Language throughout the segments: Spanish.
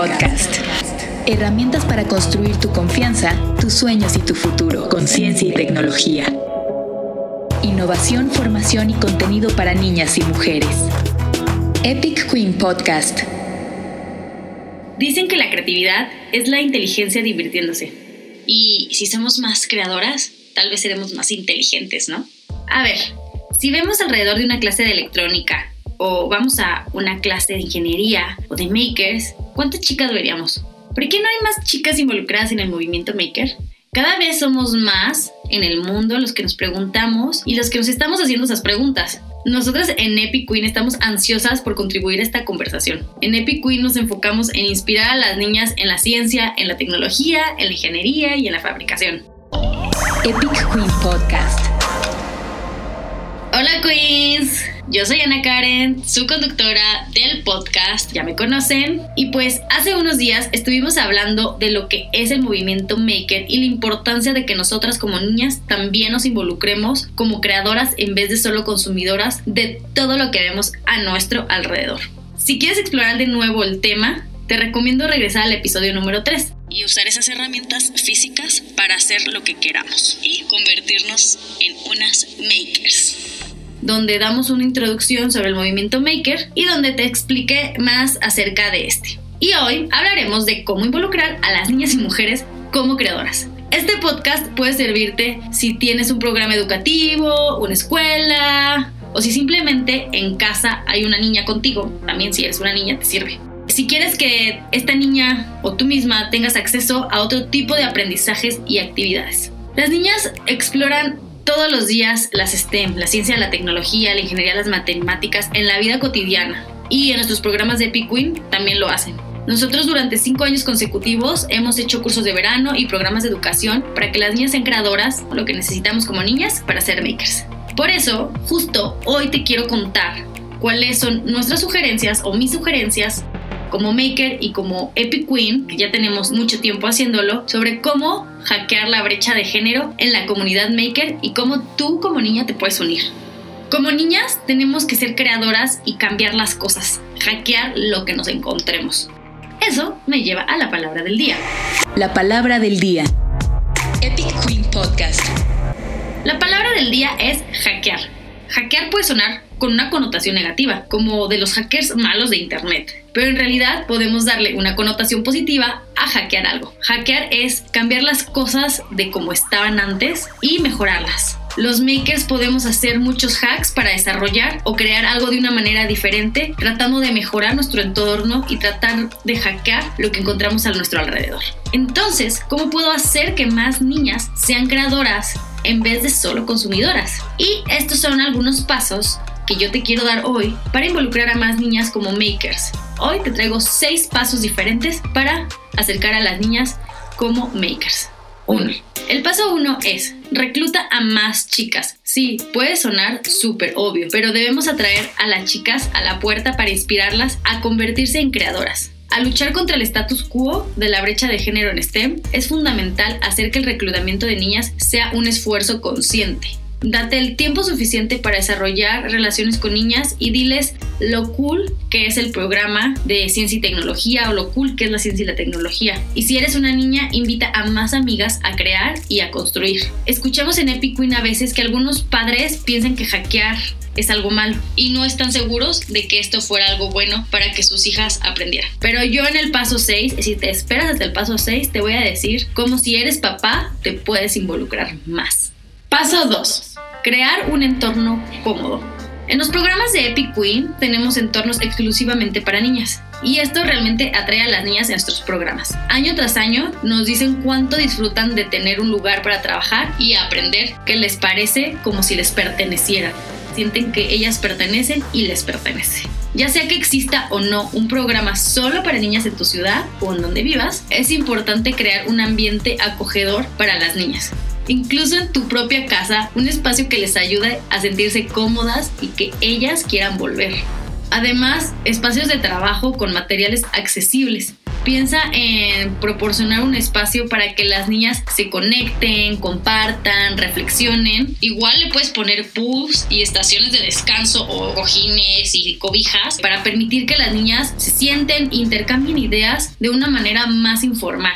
Podcast. Herramientas para construir tu confianza, tus sueños y tu futuro con ciencia y tecnología. Innovación, formación y contenido para niñas y mujeres. Epic Queen Podcast. Dicen que la creatividad es la inteligencia divirtiéndose. Y si somos más creadoras, tal vez seremos más inteligentes, ¿no? A ver, si vemos alrededor de una clase de electrónica o vamos a una clase de ingeniería o de makers, ¿cuántas chicas veríamos? ¿Por qué no hay más chicas involucradas en el movimiento maker? Cada vez somos más en el mundo los que nos preguntamos y los que nos estamos haciendo esas preguntas. Nosotras en Epic Queen estamos ansiosas por contribuir a esta conversación. En Epic Queen nos enfocamos en inspirar a las niñas en la ciencia, en la tecnología, en la ingeniería y en la fabricación. Epic Queen Podcast. Hola Queens, yo soy Ana Karen, su conductora del podcast, ya me conocen, y pues hace unos días estuvimos hablando de lo que es el movimiento maker y la importancia de que nosotras como niñas también nos involucremos como creadoras en vez de solo consumidoras de todo lo que vemos a nuestro alrededor. Si quieres explorar de nuevo el tema, te recomiendo regresar al episodio número 3 y usar esas herramientas físicas para hacer lo que queramos y convertirnos en unas makers donde damos una introducción sobre el movimiento maker y donde te expliqué más acerca de este. Y hoy hablaremos de cómo involucrar a las niñas y mujeres como creadoras. Este podcast puede servirte si tienes un programa educativo, una escuela o si simplemente en casa hay una niña contigo. También si eres una niña te sirve. Si quieres que esta niña o tú misma tengas acceso a otro tipo de aprendizajes y actividades. Las niñas exploran todos los días las STEM, la ciencia, la tecnología, la ingeniería, las matemáticas, en la vida cotidiana. Y en nuestros programas de Epic también lo hacen. Nosotros durante cinco años consecutivos hemos hecho cursos de verano y programas de educación para que las niñas sean creadoras, lo que necesitamos como niñas para ser makers. Por eso, justo hoy te quiero contar cuáles son nuestras sugerencias o mis sugerencias como maker y como Epic Queen, que ya tenemos mucho tiempo haciéndolo, sobre cómo hackear la brecha de género en la comunidad maker y cómo tú como niña te puedes unir. Como niñas tenemos que ser creadoras y cambiar las cosas, hackear lo que nos encontremos. Eso me lleva a la palabra del día. La palabra del día. Epic Queen Podcast. La palabra del día es hackear. Hackear puede sonar con una connotación negativa, como de los hackers malos de Internet. Pero en realidad podemos darle una connotación positiva a hackear algo. Hackear es cambiar las cosas de como estaban antes y mejorarlas. Los makers podemos hacer muchos hacks para desarrollar o crear algo de una manera diferente, tratando de mejorar nuestro entorno y tratar de hackear lo que encontramos a nuestro alrededor. Entonces, ¿cómo puedo hacer que más niñas sean creadoras en vez de solo consumidoras? Y estos son algunos pasos que yo te quiero dar hoy para involucrar a más niñas como makers. Hoy te traigo seis pasos diferentes para acercar a las niñas como makers. 1. El paso 1 es recluta a más chicas. Sí, puede sonar súper obvio, pero debemos atraer a las chicas a la puerta para inspirarlas a convertirse en creadoras. Al luchar contra el status quo de la brecha de género en STEM, es fundamental hacer que el reclutamiento de niñas sea un esfuerzo consciente. Date el tiempo suficiente para desarrollar relaciones con niñas y diles lo cool que es el programa de ciencia y tecnología o lo cool que es la ciencia y la tecnología. Y si eres una niña, invita a más amigas a crear y a construir. Escuchamos en Epic Queen a veces que algunos padres piensan que hackear es algo malo y no están seguros de que esto fuera algo bueno para que sus hijas aprendieran. Pero yo en el paso 6, si te esperas hasta el paso 6, te voy a decir cómo si eres papá te puedes involucrar más. Paso 2. Crear un entorno cómodo. En los programas de Epic Queen tenemos entornos exclusivamente para niñas. Y esto realmente atrae a las niñas en nuestros programas. Año tras año nos dicen cuánto disfrutan de tener un lugar para trabajar y aprender que les parece como si les perteneciera. Sienten que ellas pertenecen y les pertenece. Ya sea que exista o no un programa solo para niñas en tu ciudad o en donde vivas, es importante crear un ambiente acogedor para las niñas incluso en tu propia casa, un espacio que les ayude a sentirse cómodas y que ellas quieran volver. Además, espacios de trabajo con materiales accesibles. Piensa en proporcionar un espacio para que las niñas se conecten, compartan, reflexionen. Igual le puedes poner pools y estaciones de descanso o cojines y cobijas para permitir que las niñas se sienten intercambien ideas de una manera más informal.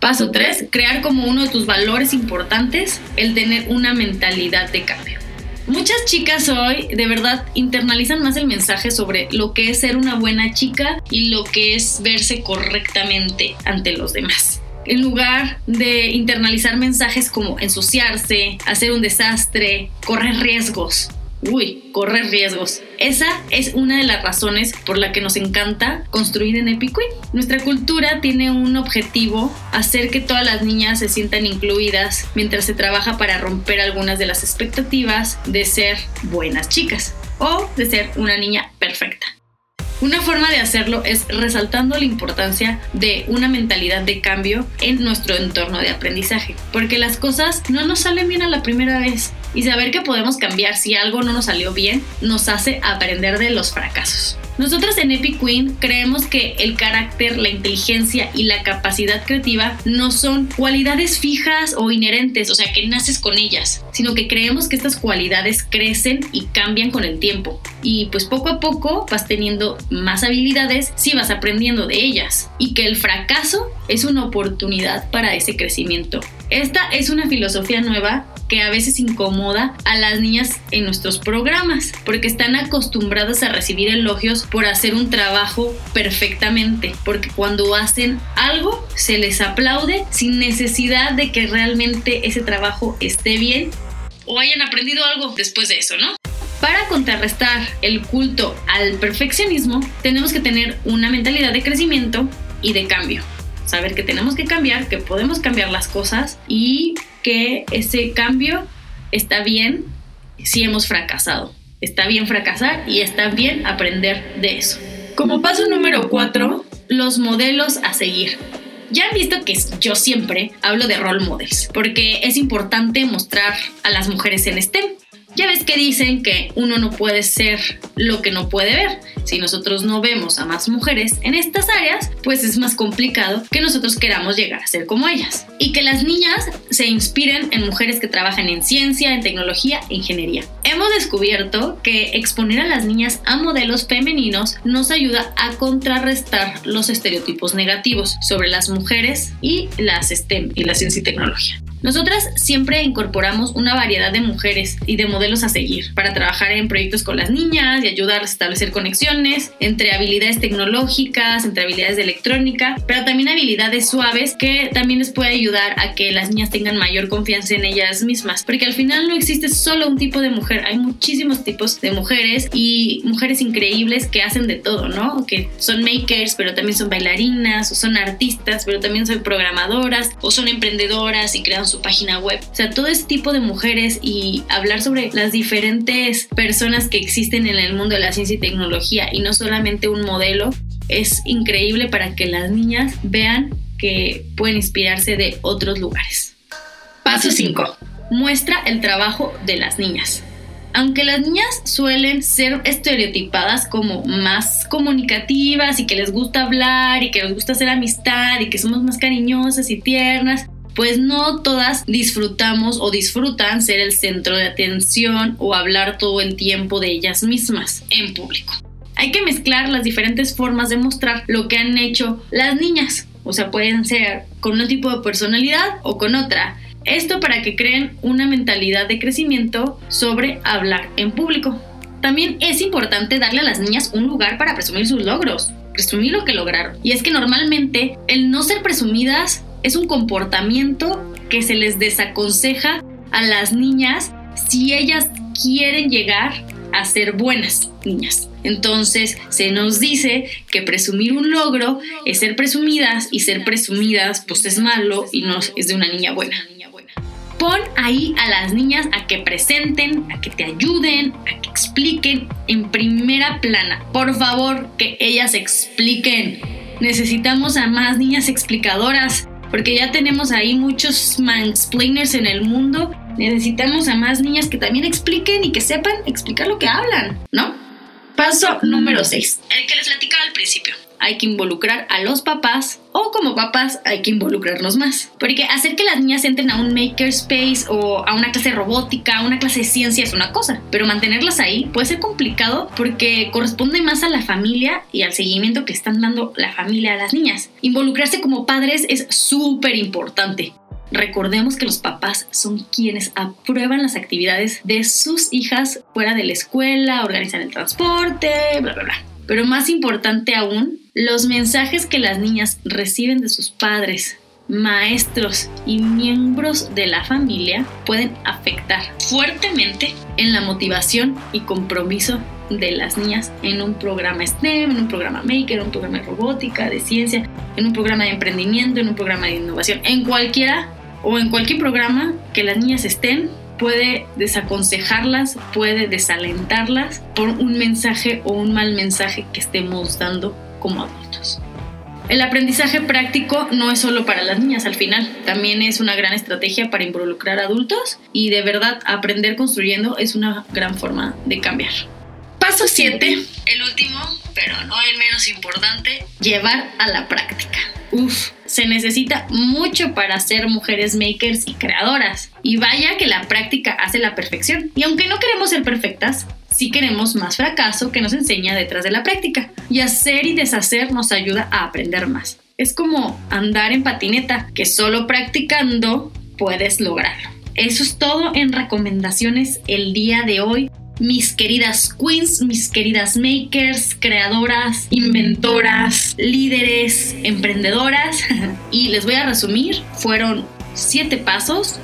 Paso 3. Crear como uno de tus valores importantes el tener una mentalidad de cambio. Muchas chicas hoy de verdad internalizan más el mensaje sobre lo que es ser una buena chica y lo que es verse correctamente ante los demás. En lugar de internalizar mensajes como ensuciarse, hacer un desastre, correr riesgos, uy, correr riesgos. Esa es una de las razones por la que nos encanta construir en Epic. Nuestra cultura tiene un objetivo, hacer que todas las niñas se sientan incluidas mientras se trabaja para romper algunas de las expectativas de ser buenas chicas o de ser una niña perfecta. Una forma de hacerlo es resaltando la importancia de una mentalidad de cambio en nuestro entorno de aprendizaje, porque las cosas no nos salen bien a la primera vez y saber que podemos cambiar si algo no nos salió bien nos hace aprender de los fracasos. Nosotros en Epic Queen creemos que el carácter, la inteligencia y la capacidad creativa no son cualidades fijas o inherentes, o sea, que naces con ellas, sino que creemos que estas cualidades crecen y cambian con el tiempo. Y pues poco a poco vas teniendo más habilidades si vas aprendiendo de ellas. Y que el fracaso es una oportunidad para ese crecimiento. Esta es una filosofía nueva que a veces incomoda a las niñas en nuestros programas, porque están acostumbradas a recibir elogios por hacer un trabajo perfectamente, porque cuando hacen algo se les aplaude sin necesidad de que realmente ese trabajo esté bien o hayan aprendido algo después de eso, ¿no? Para contrarrestar el culto al perfeccionismo, tenemos que tener una mentalidad de crecimiento y de cambio. Saber que tenemos que cambiar, que podemos cambiar las cosas y que ese cambio está bien si hemos fracasado. Está bien fracasar y está bien aprender de eso. Como paso número cuatro, los modelos a seguir. Ya han visto que yo siempre hablo de role models, porque es importante mostrar a las mujeres en STEM. Ya ves que dicen que uno no puede ser lo que no puede ver. Si nosotros no vemos a más mujeres en estas áreas, pues es más complicado que nosotros queramos llegar a ser como ellas. Y que las niñas se inspiren en mujeres que trabajan en ciencia, en tecnología e ingeniería. Hemos descubierto que exponer a las niñas a modelos femeninos nos ayuda a contrarrestar los estereotipos negativos sobre las mujeres y las STEM y la ciencia y tecnología. Nosotras siempre incorporamos una variedad de mujeres y de modelos a seguir para trabajar en proyectos con las niñas y ayudarles a establecer conexiones entre habilidades tecnológicas, entre habilidades de electrónica, pero también habilidades suaves que también les puede ayudar a que las niñas tengan mayor confianza en ellas mismas, porque al final no existe solo un tipo de mujer, hay muchísimos tipos de mujeres y mujeres increíbles que hacen de todo, ¿no? Que son makers, pero también son bailarinas, o son artistas, pero también son programadoras, o son emprendedoras y crean su página web. O sea, todo este tipo de mujeres y hablar sobre las diferentes personas que existen en el mundo de la ciencia y tecnología y no solamente un modelo es increíble para que las niñas vean que pueden inspirarse de otros lugares. Paso 5. Muestra el trabajo de las niñas. Aunque las niñas suelen ser estereotipadas como más comunicativas y que les gusta hablar y que les gusta hacer amistad y que somos más cariñosas y tiernas, pues no todas disfrutamos o disfrutan ser el centro de atención o hablar todo el tiempo de ellas mismas en público. Hay que mezclar las diferentes formas de mostrar lo que han hecho las niñas. O sea, pueden ser con un tipo de personalidad o con otra. Esto para que creen una mentalidad de crecimiento sobre hablar en público. También es importante darle a las niñas un lugar para presumir sus logros, presumir lo que lograron. Y es que normalmente el no ser presumidas es un comportamiento que se les desaconseja a las niñas si ellas quieren llegar a ser buenas niñas. Entonces se nos dice que presumir un logro es ser presumidas y ser presumidas pues es malo y no es de una niña buena. Pon ahí a las niñas a que presenten, a que te ayuden, a que expliquen en primera plana. Por favor, que ellas expliquen. Necesitamos a más niñas explicadoras porque ya tenemos ahí muchos mansplainers en el mundo. Necesitamos a más niñas que también expliquen y que sepan explicar lo que hablan, ¿no? Paso número 6. El que les platicaba al principio. Hay que involucrar a los papás o como papás hay que involucrarnos más. Porque hacer que las niñas entren a un makerspace o a una clase de robótica, una clase de ciencia es una cosa, pero mantenerlas ahí puede ser complicado porque corresponde más a la familia y al seguimiento que están dando la familia a las niñas. Involucrarse como padres es súper importante. Recordemos que los papás son quienes aprueban las actividades de sus hijas fuera de la escuela, organizan el transporte, bla, bla, bla. Pero más importante aún, los mensajes que las niñas reciben de sus padres, maestros y miembros de la familia pueden afectar fuertemente en la motivación y compromiso de las niñas en un programa STEM, en un programa Maker, en un programa de robótica, de ciencia, en un programa de emprendimiento, en un programa de innovación, en cualquiera o en cualquier programa que las niñas estén, puede desaconsejarlas, puede desalentarlas por un mensaje o un mal mensaje que estemos dando como adultos. El aprendizaje práctico no es solo para las niñas al final, también es una gran estrategia para involucrar adultos y de verdad aprender construyendo es una gran forma de cambiar. Paso 7, el último, pero no el menos importante, llevar a la práctica. Uf, se necesita mucho para ser mujeres makers y creadoras. Y vaya que la práctica hace la perfección. Y aunque no queremos ser perfectas, sí queremos más fracaso que nos enseña detrás de la práctica. Y hacer y deshacer nos ayuda a aprender más. Es como andar en patineta, que solo practicando puedes lograrlo. Eso es todo en recomendaciones el día de hoy mis queridas queens, mis queridas makers, creadoras, inventoras, líderes, emprendedoras. y les voy a resumir, fueron siete pasos.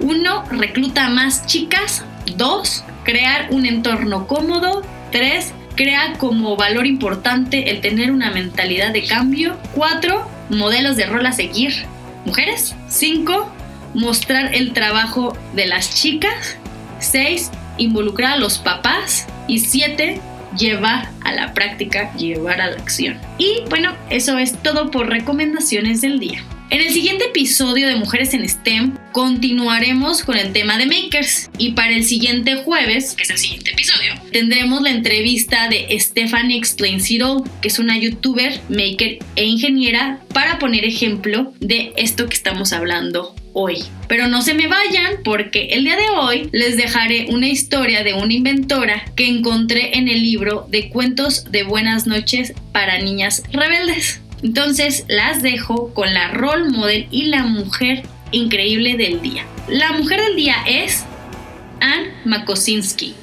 Uno, recluta más chicas. Dos, crear un entorno cómodo. Tres, crea como valor importante el tener una mentalidad de cambio. Cuatro, modelos de rol a seguir. Mujeres. Cinco, mostrar el trabajo de las chicas. Seis, involucrar a los papás y siete, llevar a la práctica, llevar a la acción. Y bueno, eso es todo por recomendaciones del día. En el siguiente episodio de Mujeres en STEM continuaremos con el tema de makers y para el siguiente jueves, que es el siguiente episodio, tendremos la entrevista de Stephanie Explains It All, que es una youtuber, maker e ingeniera para poner ejemplo de esto que estamos hablando hoy. Pero no se me vayan porque el día de hoy les dejaré una historia de una inventora que encontré en el libro de cuentos de buenas noches para niñas rebeldes. Entonces las dejo con la role model y la mujer increíble del día. La mujer del día es Anne Makosinski.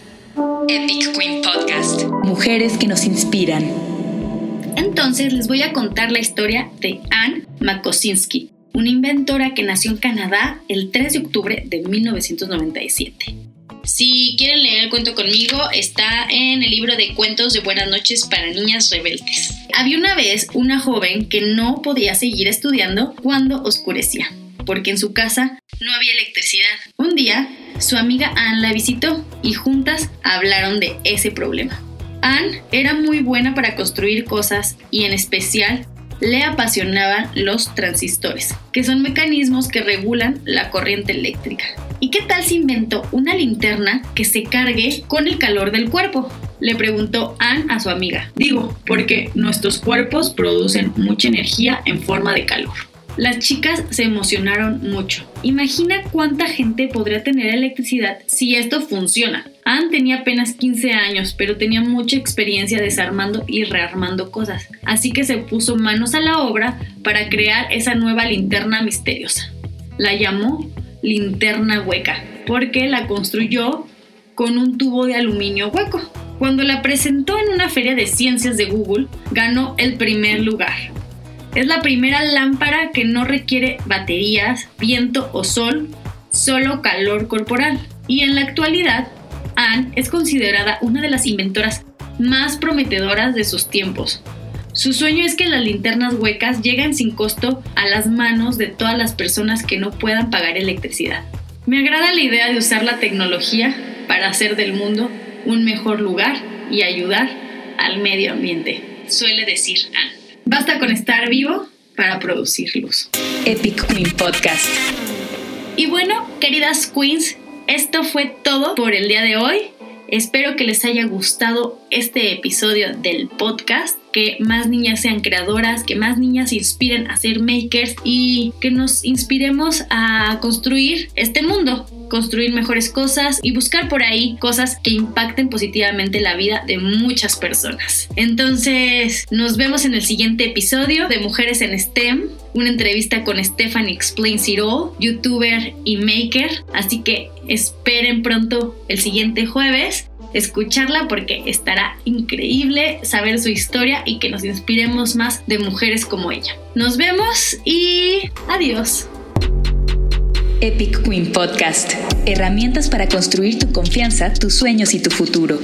Epic Queen Podcast. Mujeres que nos inspiran. Entonces les voy a contar la historia de Anne Makosinski, una inventora que nació en Canadá el 3 de octubre de 1997. Si quieren leer el cuento conmigo, está en el libro de cuentos de buenas noches para niñas rebeldes. Había una vez una joven que no podía seguir estudiando cuando oscurecía, porque en su casa no había electricidad. Un día, su amiga Anne la visitó y juntas hablaron de ese problema. Anne era muy buena para construir cosas y en especial le apasionaban los transistores, que son mecanismos que regulan la corriente eléctrica. ¿Y qué tal si inventó una linterna que se cargue con el calor del cuerpo? Le preguntó Anne a su amiga. Digo, porque nuestros cuerpos producen mucha energía en forma de calor. Las chicas se emocionaron mucho. Imagina cuánta gente podría tener electricidad si esto funciona. Anne tenía apenas 15 años, pero tenía mucha experiencia desarmando y rearmando cosas, así que se puso manos a la obra para crear esa nueva linterna misteriosa. La llamó linterna hueca, porque la construyó con un tubo de aluminio hueco. Cuando la presentó en una feria de ciencias de Google, ganó el primer lugar. Es la primera lámpara que no requiere baterías, viento o sol, solo calor corporal. Y en la actualidad, Anne es considerada una de las inventoras más prometedoras de sus tiempos. Su sueño es que las linternas huecas lleguen sin costo a las manos de todas las personas que no puedan pagar electricidad. Me agrada la idea de usar la tecnología para hacer del mundo un mejor lugar y ayudar al medio ambiente, suele decir Anne. Basta con estar vivo para producir luz. Epic Queen Podcast. Y bueno, queridas queens, esto fue todo por el día de hoy. Espero que les haya gustado este episodio del podcast que más niñas sean creadoras, que más niñas se inspiren a ser makers y que nos inspiremos a construir este mundo construir mejores cosas y buscar por ahí cosas que impacten positivamente la vida de muchas personas. Entonces, nos vemos en el siguiente episodio de Mujeres en STEM, una entrevista con Stephanie Explains It All, youtuber y maker. Así que esperen pronto el siguiente jueves escucharla porque estará increíble saber su historia y que nos inspiremos más de mujeres como ella. Nos vemos y adiós. Epic Queen Podcast. Herramientas para construir tu confianza, tus sueños y tu futuro.